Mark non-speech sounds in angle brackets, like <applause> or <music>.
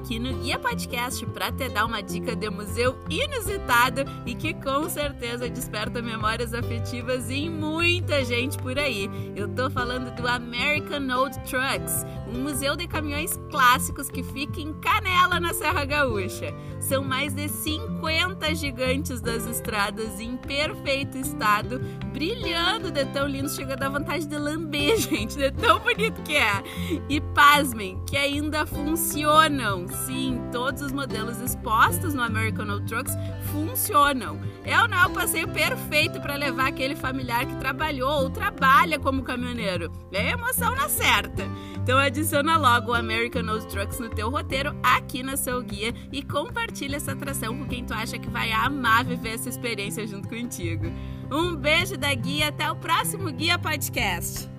aqui no Guia Podcast para te dar uma dica de museu inusitado e que com certeza desperta memórias afetivas em muita gente por aí. Eu tô falando do American Old Trucks, um museu de caminhões clássicos que fica em Canela, na Serra Gaúcha. São mais de 50 gigantes das estradas em perfeito estado, brilhando de tão lindo, chega a dar vontade de lamber, <laughs> gente, de tão bonito que é. E pasmem, que ainda funcionam. Sim, todos os modelos expostos no American Old Trucks funcionam. É ou não é o passeio perfeito para levar aquele familiar que trabalhou ou trabalha como caminhoneiro. É emoção na certa. Então adiciona logo o American Old Trucks no teu roteiro aqui na seu guia e compartilha essa atração com quem tu acha que vai amar viver essa experiência junto contigo. Um beijo da guia, até o próximo Guia Podcast.